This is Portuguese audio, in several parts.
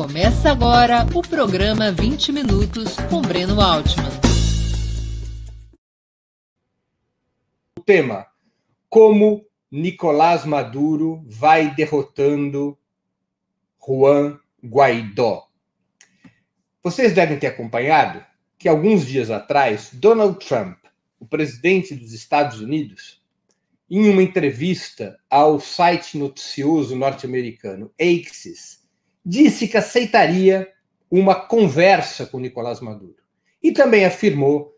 Começa agora o programa 20 Minutos com Breno Altman. O tema: Como Nicolás Maduro vai derrotando Juan Guaidó. Vocês devem ter acompanhado que alguns dias atrás, Donald Trump, o presidente dos Estados Unidos, em uma entrevista ao site noticioso norte-americano Axios, disse que aceitaria uma conversa com Nicolás Maduro. E também afirmou,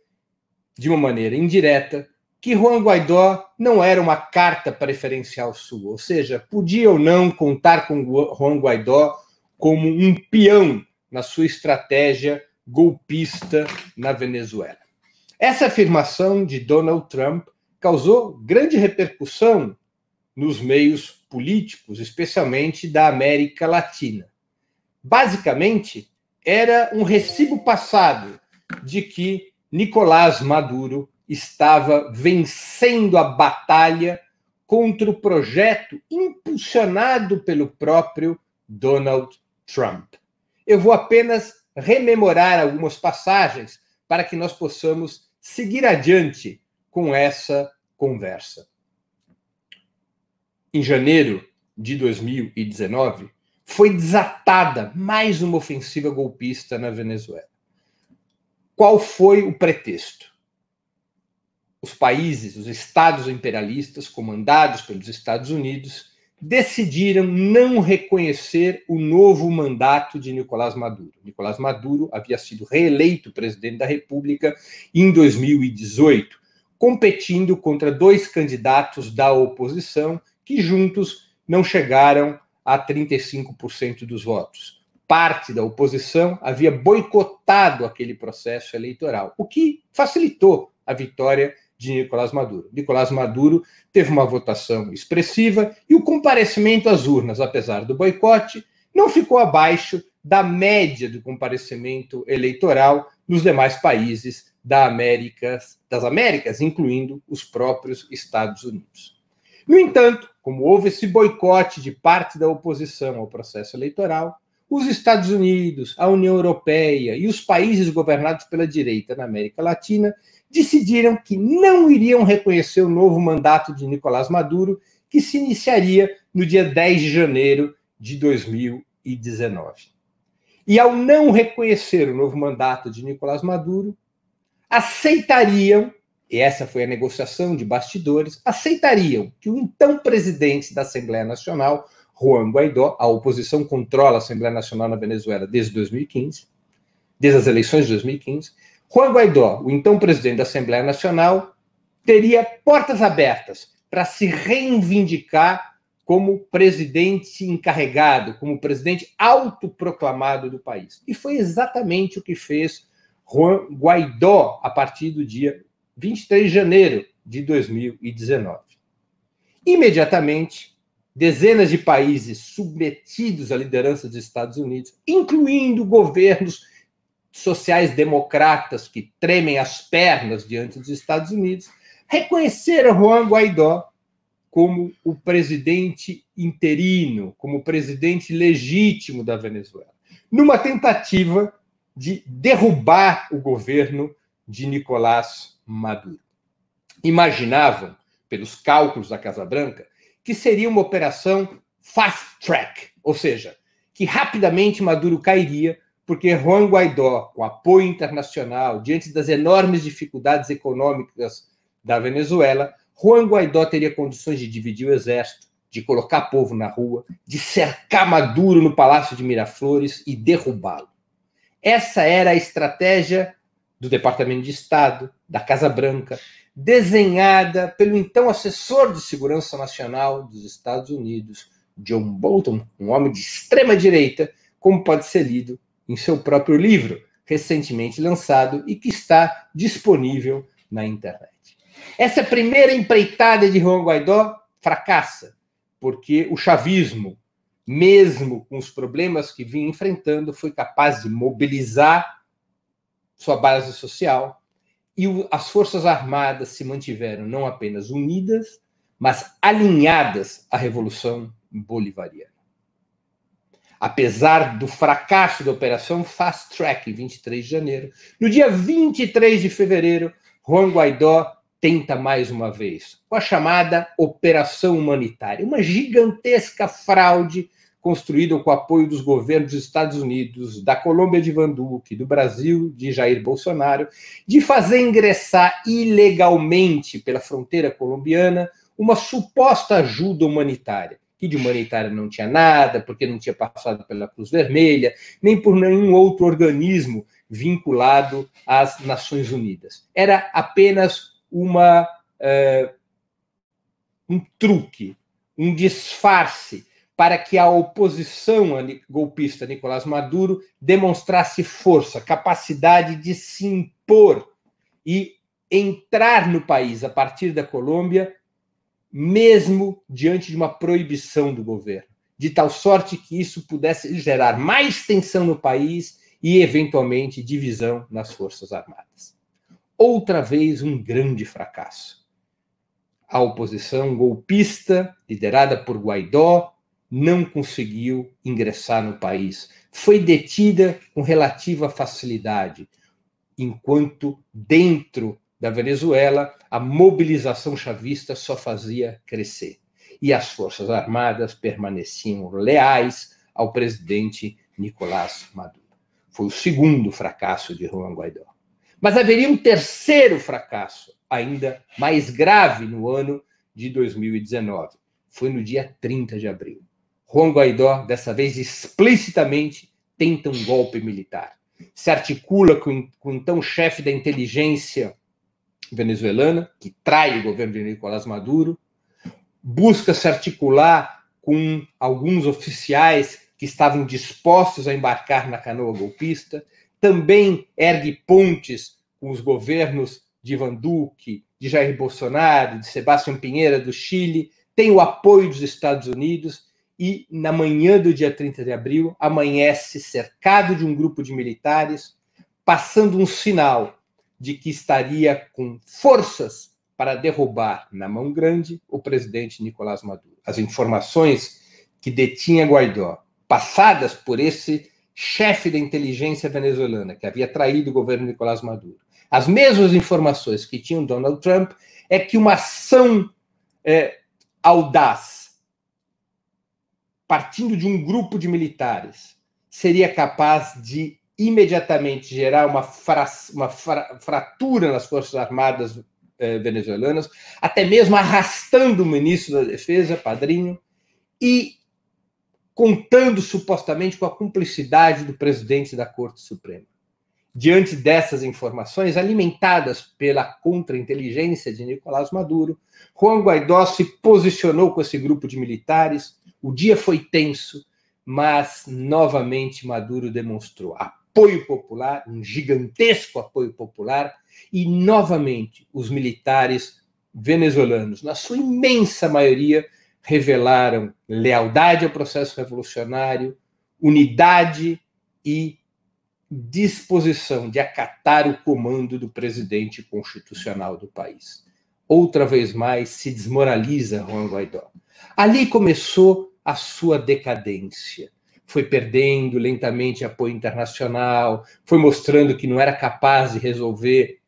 de uma maneira indireta, que Juan Guaidó não era uma carta preferencial sua, ou seja, podia ou não contar com Juan Guaidó como um peão na sua estratégia golpista na Venezuela. Essa afirmação de Donald Trump causou grande repercussão nos meios políticos, especialmente da América Latina. Basicamente, era um recibo passado de que Nicolás Maduro estava vencendo a batalha contra o projeto impulsionado pelo próprio Donald Trump. Eu vou apenas rememorar algumas passagens para que nós possamos seguir adiante com essa conversa. Em janeiro de 2019, foi desatada mais uma ofensiva golpista na Venezuela. Qual foi o pretexto? Os países, os estados imperialistas, comandados pelos Estados Unidos, decidiram não reconhecer o novo mandato de Nicolás Maduro. Nicolás Maduro havia sido reeleito presidente da República em 2018, competindo contra dois candidatos da oposição que juntos não chegaram a 35% dos votos. Parte da oposição havia boicotado aquele processo eleitoral, o que facilitou a vitória de Nicolás Maduro. Nicolás Maduro teve uma votação expressiva e o comparecimento às urnas, apesar do boicote, não ficou abaixo da média do comparecimento eleitoral nos demais países da América, das Américas, incluindo os próprios Estados Unidos. No entanto, como houve esse boicote de parte da oposição ao processo eleitoral, os Estados Unidos, a União Europeia e os países governados pela direita na América Latina decidiram que não iriam reconhecer o novo mandato de Nicolás Maduro, que se iniciaria no dia 10 de janeiro de 2019. E ao não reconhecer o novo mandato de Nicolás Maduro, aceitariam, e essa foi a negociação de bastidores, aceitariam que o então presidente da Assembleia Nacional, Juan Guaidó, a oposição controla a Assembleia Nacional na Venezuela desde 2015, desde as eleições de 2015, Juan Guaidó, o então presidente da Assembleia Nacional, teria portas abertas para se reivindicar como presidente encarregado, como presidente autoproclamado do país. E foi exatamente o que fez Juan Guaidó a partir do dia 23 de janeiro de 2019. Imediatamente, dezenas de países submetidos à liderança dos Estados Unidos, incluindo governos sociais-democratas que tremem as pernas diante dos Estados Unidos, reconheceram Juan Guaidó como o presidente interino, como o presidente legítimo da Venezuela, numa tentativa de derrubar o governo de Nicolás Maduro. Imaginavam, pelos cálculos da Casa Branca, que seria uma operação fast track, ou seja, que rapidamente Maduro cairia porque Juan Guaidó, com apoio internacional, diante das enormes dificuldades econômicas da Venezuela, Juan Guaidó teria condições de dividir o exército, de colocar povo na rua, de cercar Maduro no Palácio de Miraflores e derrubá-lo. Essa era a estratégia do Departamento de Estado, da Casa Branca, desenhada pelo então assessor de segurança nacional dos Estados Unidos, John Bolton, um homem de extrema direita, como pode ser lido em seu próprio livro, recentemente lançado e que está disponível na internet. Essa primeira empreitada de Juan Guaidó fracassa, porque o chavismo, mesmo com os problemas que vinha enfrentando, foi capaz de mobilizar sua base social e as Forças Armadas se mantiveram não apenas unidas, mas alinhadas à Revolução Bolivariana. Apesar do fracasso da operação Fast Track, 23 de janeiro, no dia 23 de fevereiro, Juan Guaidó tenta mais uma vez, com a chamada Operação Humanitária, uma gigantesca fraude construída com o apoio dos governos dos Estados Unidos, da Colômbia de Van Duque, do Brasil de Jair Bolsonaro, de fazer ingressar ilegalmente pela fronteira colombiana uma suposta ajuda humanitária que de humanitária não tinha nada, porque não tinha passado pela Cruz Vermelha, nem por nenhum outro organismo vinculado às Nações Unidas. Era apenas uma uh, um truque, um disfarce para que a oposição golpista Nicolás Maduro demonstrasse força, capacidade de se impor e entrar no país a partir da Colômbia mesmo diante de uma proibição do governo, de tal sorte que isso pudesse gerar mais tensão no país e, eventualmente, divisão nas Forças Armadas. Outra vez, um grande fracasso. A oposição golpista, liderada por Guaidó, não conseguiu ingressar no país. Foi detida com relativa facilidade, enquanto dentro da Venezuela, a mobilização chavista só fazia crescer. E as Forças Armadas permaneciam leais ao presidente Nicolás Maduro. Foi o segundo fracasso de Juan Guaidó. Mas haveria um terceiro fracasso, ainda mais grave, no ano de 2019. Foi no dia 30 de abril. Juan Guaidó, dessa vez explicitamente, tenta um golpe militar. Se articula com, com o então chefe da inteligência venezuelana, que trai o governo de Nicolás Maduro, busca se articular com alguns oficiais que estavam dispostos a embarcar na canoa golpista, também ergue pontes com os governos de Ivan Duque, de Jair Bolsonaro, de Sebastião Pinheira do Chile, tem o apoio dos Estados Unidos e, na manhã do dia 30 de abril, amanhece cercado de um grupo de militares, passando um sinal de que estaria com forças para derrubar na mão grande o presidente Nicolás Maduro. As informações que detinha Guaidó, passadas por esse chefe da inteligência venezuelana que havia traído o governo Nicolás Maduro, as mesmas informações que tinham Donald Trump, é que uma ação é, audaz, partindo de um grupo de militares, seria capaz de imediatamente gerar uma, fra uma fra fratura nas Forças Armadas eh, venezuelanas, até mesmo arrastando o ministro da Defesa, padrinho, e contando supostamente com a cumplicidade do presidente da Corte Suprema. Diante dessas informações, alimentadas pela contra-inteligência de Nicolás Maduro, Juan Guaidó se posicionou com esse grupo de militares. O dia foi tenso, mas novamente Maduro demonstrou apoio popular, um gigantesco apoio popular, e novamente os militares venezuelanos, na sua imensa maioria, revelaram lealdade ao processo revolucionário, unidade e disposição de acatar o comando do presidente constitucional do país. Outra vez mais se desmoraliza Juan Guaidó. Ali começou a sua decadência foi perdendo lentamente apoio internacional, foi mostrando que não era capaz de resolver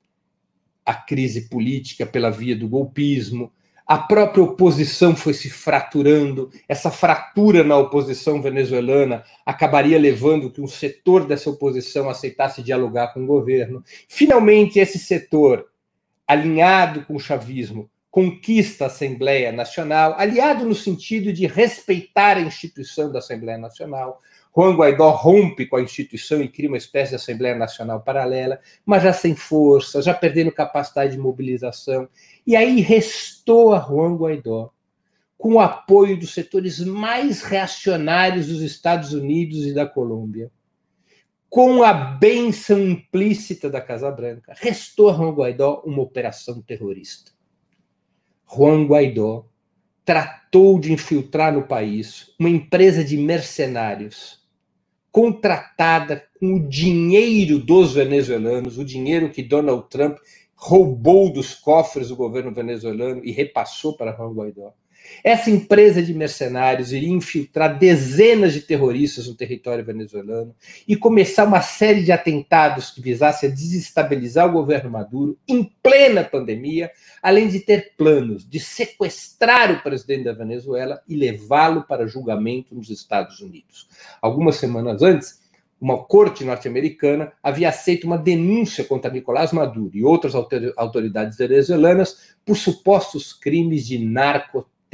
a crise política pela via do golpismo. A própria oposição foi se fraturando. Essa fratura na oposição venezuelana acabaria levando que um setor dessa oposição aceitasse dialogar com o governo. Finalmente, esse setor, alinhado com o chavismo, conquista a Assembleia Nacional, aliado no sentido de respeitar a instituição da Assembleia Nacional. Juan Guaidó rompe com a instituição e cria uma espécie de Assembleia Nacional paralela, mas já sem força, já perdendo capacidade de mobilização. E aí restou a Juan Guaidó, com o apoio dos setores mais reacionários dos Estados Unidos e da Colômbia, com a benção implícita da Casa Branca, restou a Juan Guaidó uma operação terrorista Juan Guaidó tratou de infiltrar no país uma empresa de mercenários contratada com o dinheiro dos venezuelanos, o dinheiro que Donald Trump roubou dos cofres do governo venezuelano e repassou para Juan Guaidó. Essa empresa de mercenários iria infiltrar dezenas de terroristas no território venezuelano e começar uma série de atentados que visassem desestabilizar o governo Maduro em plena pandemia, além de ter planos de sequestrar o presidente da Venezuela e levá-lo para julgamento nos Estados Unidos. Algumas semanas antes, uma corte norte-americana havia aceito uma denúncia contra Nicolás Maduro e outras autoridades venezuelanas por supostos crimes de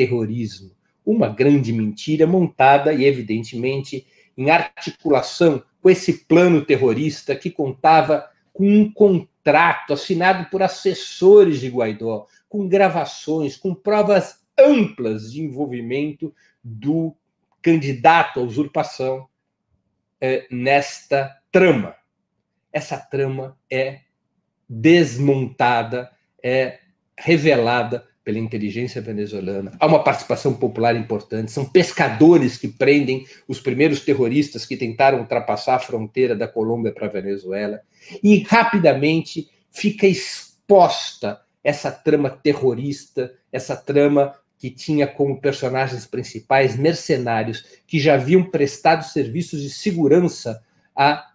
narcoterrorismo. Uma grande mentira montada e, evidentemente, em articulação com esse plano terrorista que contava com um contrato assinado por assessores de Guaidó, com gravações, com provas amplas de envolvimento do candidato à usurpação é, nesta trama. Essa trama é desmontada, é revelada pela inteligência venezuelana. Há uma participação popular importante. São pescadores que prendem os primeiros terroristas que tentaram ultrapassar a fronteira da Colômbia para a Venezuela. E rapidamente fica exposta essa trama terrorista, essa trama que tinha como personagens principais mercenários que já haviam prestado serviços de segurança a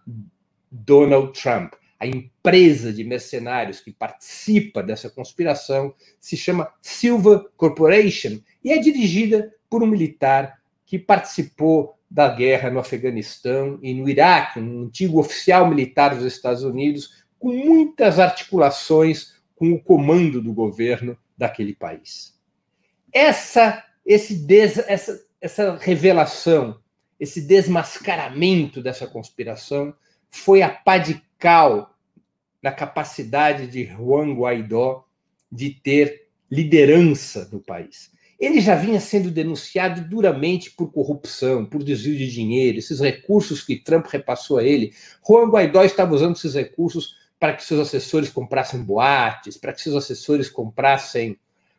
Donald Trump. A empresa de mercenários que participa dessa conspiração se chama Silva Corporation e é dirigida por um militar que participou da guerra no Afeganistão e no Iraque, um antigo oficial militar dos Estados Unidos, com muitas articulações com o comando do governo daquele país. Essa, esse des, essa, essa revelação, esse desmascaramento dessa conspiração foi a pá de cal na capacidade de Juan Guaidó de ter liderança no país. Ele já vinha sendo denunciado duramente por corrupção, por desvio de dinheiro, esses recursos que Trump repassou a ele. Juan Guaidó estava usando esses recursos para que seus assessores comprassem boates, para que seus assessores comprassem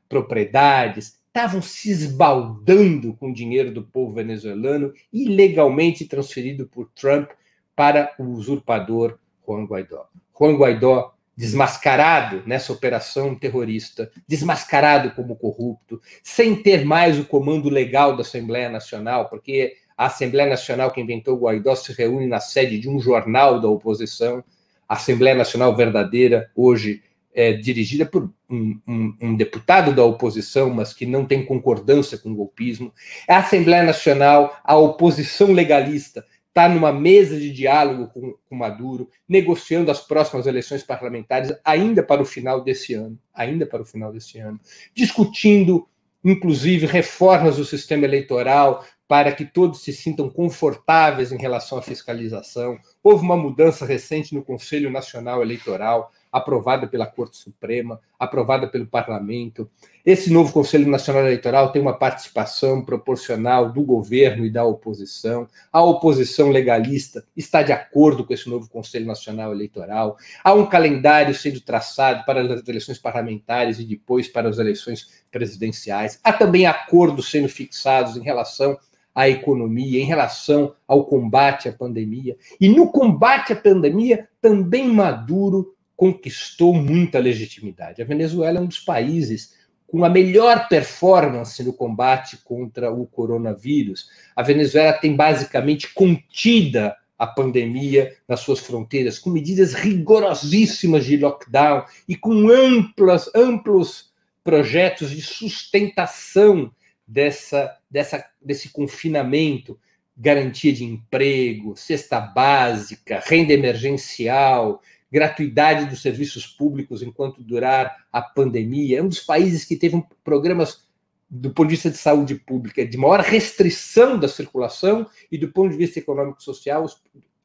propriedades, estavam se esbaldando com o dinheiro do povo venezuelano, ilegalmente transferido por Trump para o usurpador Juan Guaidó. Juan Guaidó, desmascarado nessa operação terrorista, desmascarado como corrupto, sem ter mais o comando legal da Assembleia Nacional, porque a Assembleia Nacional que inventou Guaidó se reúne na sede de um jornal da oposição, a Assembleia Nacional verdadeira, hoje é, dirigida por um, um, um, deputado da oposição, mas que não tem concordância com o golpismo. É a Assembleia Nacional, a oposição legalista, está numa mesa de diálogo com, com Maduro, negociando as próximas eleições parlamentares ainda para o final desse ano, ainda para o final desse ano, discutindo, inclusive, reformas do sistema eleitoral para que todos se sintam confortáveis em relação à fiscalização. Houve uma mudança recente no Conselho Nacional Eleitoral aprovada pela Corte Suprema, aprovada pelo Parlamento. Esse novo Conselho Nacional Eleitoral tem uma participação proporcional do governo e da oposição. A oposição legalista está de acordo com esse novo Conselho Nacional Eleitoral. Há um calendário sendo traçado para as eleições parlamentares e depois para as eleições presidenciais. Há também acordos sendo fixados em relação à economia, em relação ao combate à pandemia. E no combate à pandemia, também Maduro conquistou muita legitimidade. A Venezuela é um dos países com a melhor performance no combate contra o coronavírus. A Venezuela tem basicamente contida a pandemia nas suas fronteiras, com medidas rigorosíssimas de lockdown e com amplas, amplos projetos de sustentação dessa, dessa, desse confinamento, garantia de emprego, cesta básica, renda emergencial, gratuidade dos serviços públicos enquanto durar a pandemia. É um dos países que teve programas do ponto de vista de saúde pública de maior restrição da circulação e do ponto de vista econômico social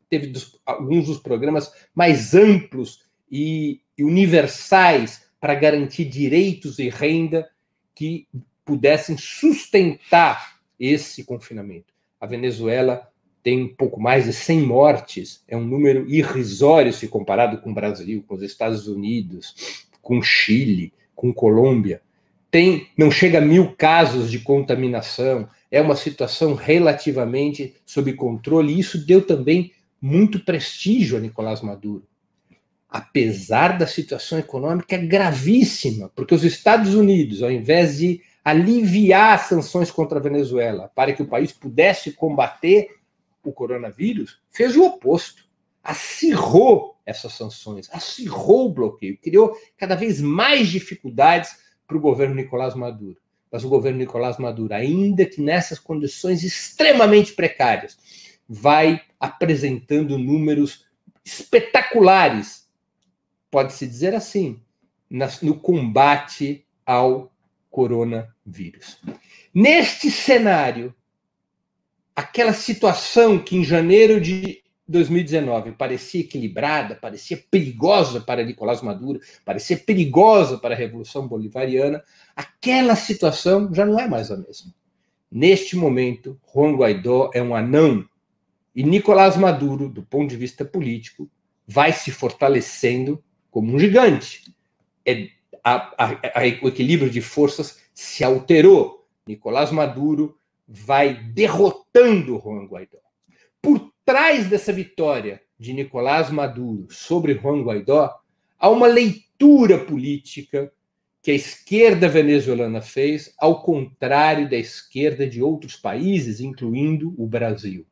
teve dos, alguns dos programas mais amplos e, e universais para garantir direitos e renda que pudessem sustentar esse confinamento. A Venezuela tem um pouco mais de 100 mortes, é um número irrisório se comparado com o Brasil, com os Estados Unidos, com Chile, com Colômbia. Tem, não chega a mil casos de contaminação, é uma situação relativamente sob controle, e isso deu também muito prestígio a Nicolás Maduro. Apesar da situação econômica gravíssima, porque os Estados Unidos, ao invés de aliviar as sanções contra a Venezuela para que o país pudesse combater o coronavírus, fez o oposto. Acirrou essas sanções, acirrou o bloqueio, criou cada vez mais dificuldades para o governo Nicolás Maduro. Mas o governo Nicolás Maduro, ainda que nessas condições extremamente precárias, vai apresentando números espetaculares, pode-se dizer assim, no combate ao coronavírus. Neste cenário, aquela situação que em janeiro de 2019 parecia equilibrada, parecia perigosa para Nicolás Maduro, parecia perigosa para a Revolução Bolivariana, aquela situação já não é mais a mesma. Neste momento, Juan Guaidó é um anão e Nicolás Maduro, do ponto de vista político, vai se fortalecendo como um gigante. É, a, a, a, o equilíbrio de forças se alterou. Nicolás Maduro vai derrotando Juan Guaidó. Por trás dessa vitória de Nicolás Maduro sobre Juan Guaidó, há uma leitura política que a esquerda venezuelana fez, ao contrário da esquerda de outros países, incluindo o Brasil.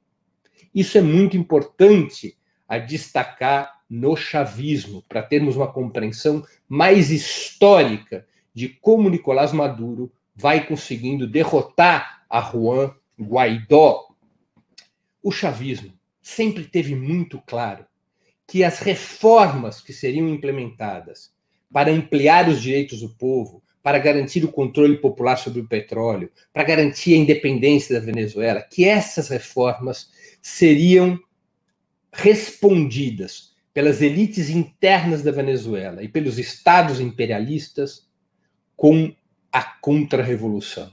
Isso é muito importante a destacar no chavismo, para termos uma compreensão mais histórica de como Nicolás Maduro vai conseguindo derrotar a Juan Guaidó. O chavismo sempre teve muito claro que as reformas que seriam implementadas para ampliar os direitos do povo, para garantir o controle popular sobre o petróleo, para garantir a independência da Venezuela, que essas reformas seriam respondidas pelas elites internas da Venezuela e pelos estados imperialistas com a contra-revolução.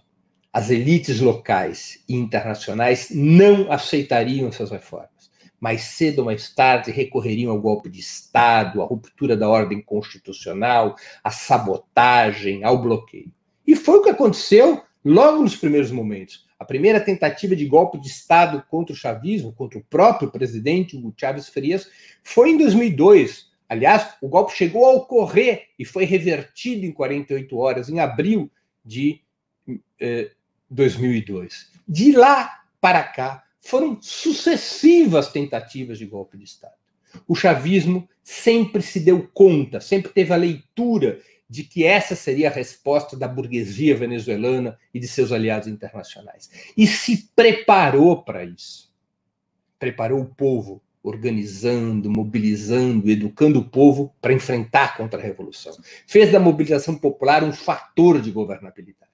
As elites locais e internacionais não aceitariam essas reformas. Mais cedo ou mais tarde recorreriam ao golpe de Estado, à ruptura da ordem constitucional, à sabotagem, ao bloqueio. E foi o que aconteceu logo nos primeiros momentos. A primeira tentativa de golpe de Estado contra o chavismo, contra o próprio presidente Hugo Chávez Frias, foi em 2002. Aliás, o golpe chegou a ocorrer e foi revertido em 48 horas, em abril de eh, 2002. De lá para cá, foram sucessivas tentativas de golpe de Estado. O chavismo sempre se deu conta, sempre teve a leitura de que essa seria a resposta da burguesia venezuelana e de seus aliados internacionais. E se preparou para isso. Preparou o povo, organizando, mobilizando, educando o povo para enfrentar a contra-revolução. Fez da mobilização popular um fator de governabilidade.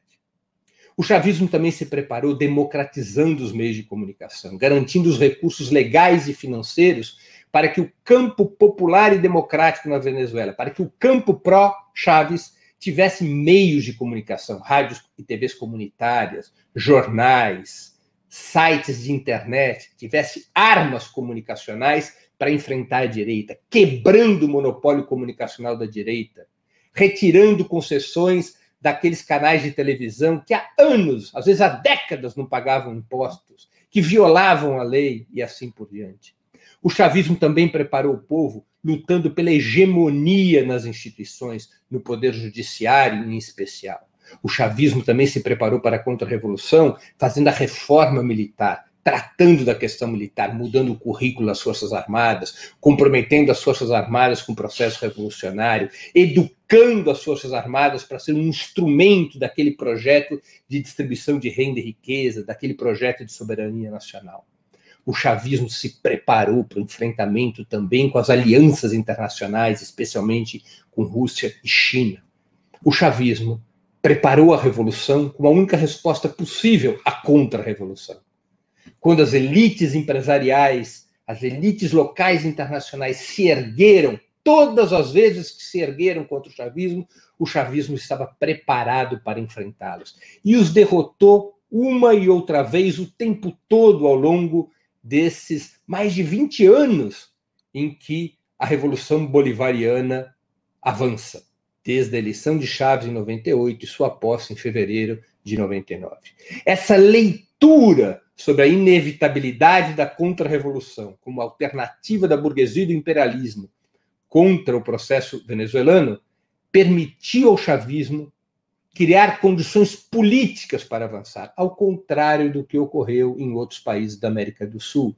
O chavismo também se preparou democratizando os meios de comunicação, garantindo os recursos legais e financeiros para que o campo popular e democrático na Venezuela, para que o campo pró-Chaves tivesse meios de comunicação, rádios e TVs comunitárias, jornais, sites de internet, tivesse armas comunicacionais para enfrentar a direita, quebrando o monopólio comunicacional da direita, retirando concessões daqueles canais de televisão que há anos, às vezes há décadas, não pagavam impostos, que violavam a lei e assim por diante. O chavismo também preparou o povo lutando pela hegemonia nas instituições, no poder judiciário em especial. O chavismo também se preparou para a contra-revolução, fazendo a reforma militar, tratando da questão militar, mudando o currículo das Forças Armadas, comprometendo as Forças Armadas com o processo revolucionário, educando as Forças Armadas para ser um instrumento daquele projeto de distribuição de renda e riqueza, daquele projeto de soberania nacional o chavismo se preparou para o enfrentamento também com as alianças internacionais, especialmente com Rússia e China. O chavismo preparou a revolução como a única resposta possível à contra-revolução. Quando as elites empresariais, as elites locais e internacionais se ergueram, todas as vezes que se ergueram contra o chavismo, o chavismo estava preparado para enfrentá-los e os derrotou uma e outra vez o tempo todo ao longo desses mais de 20 anos em que a Revolução Bolivariana avança, desde a eleição de Chaves em 98 e sua posse em fevereiro de 99. Essa leitura sobre a inevitabilidade da contra-revolução como alternativa da burguesia e do imperialismo contra o processo venezuelano permitiu ao chavismo criar condições políticas para avançar, ao contrário do que ocorreu em outros países da América do Sul,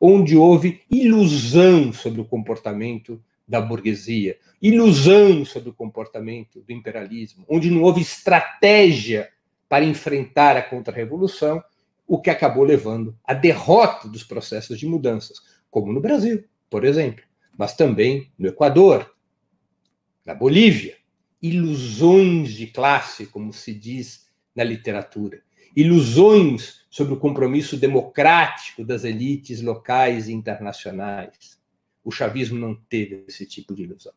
onde houve ilusão sobre o comportamento da burguesia, ilusão sobre o comportamento do imperialismo, onde não houve estratégia para enfrentar a contra-revolução, o que acabou levando à derrota dos processos de mudanças, como no Brasil, por exemplo, mas também no Equador, na Bolívia. Ilusões de classe, como se diz na literatura, ilusões sobre o compromisso democrático das elites locais e internacionais. O chavismo não teve esse tipo de ilusão.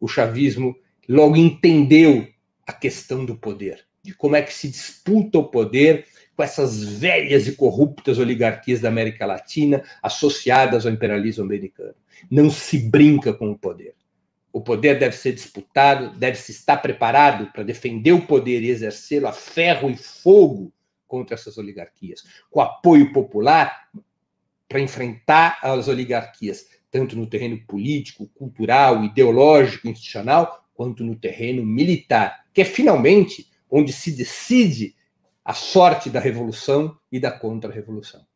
O chavismo logo entendeu a questão do poder, de como é que se disputa o poder com essas velhas e corruptas oligarquias da América Latina associadas ao imperialismo americano. Não se brinca com o poder. O poder deve ser disputado, deve se estar preparado para defender o poder e exercê-lo a ferro e fogo contra essas oligarquias, com apoio popular para enfrentar as oligarquias, tanto no terreno político, cultural, ideológico, institucional, quanto no terreno militar, que é finalmente onde se decide a sorte da revolução e da contra-revolução.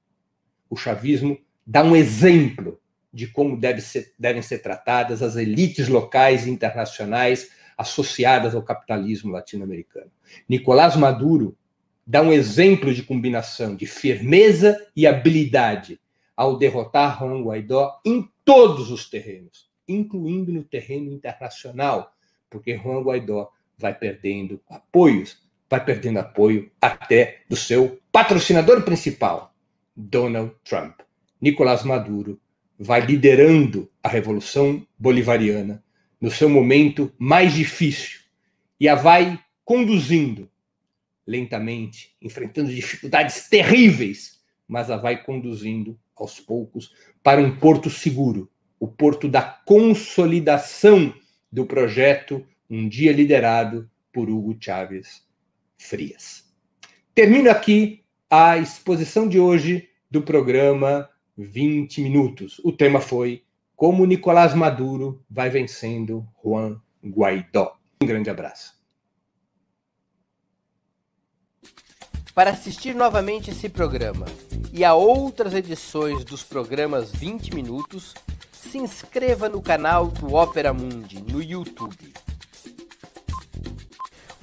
O chavismo dá um exemplo de como deve ser, devem ser tratadas as elites locais e internacionais associadas ao capitalismo latino-americano. Nicolás Maduro dá um exemplo de combinação de firmeza e habilidade ao derrotar Juan Guaidó em todos os terrenos, incluindo no terreno internacional, porque Juan Guaidó vai perdendo apoios vai perdendo apoio até do seu patrocinador principal, Donald Trump. Nicolás Maduro vai liderando a Revolução Bolivariana no seu momento mais difícil e a vai conduzindo lentamente, enfrentando dificuldades terríveis, mas a vai conduzindo aos poucos para um porto seguro, o porto da consolidação do projeto um dia liderado por Hugo Chávez frias. Termino aqui a exposição de hoje do programa 20 Minutos. O tema foi Como Nicolás Maduro vai vencendo Juan Guaidó. Um grande abraço. Para assistir novamente esse programa e a outras edições dos programas 20 Minutos, se inscreva no canal do Opera Mundi no YouTube.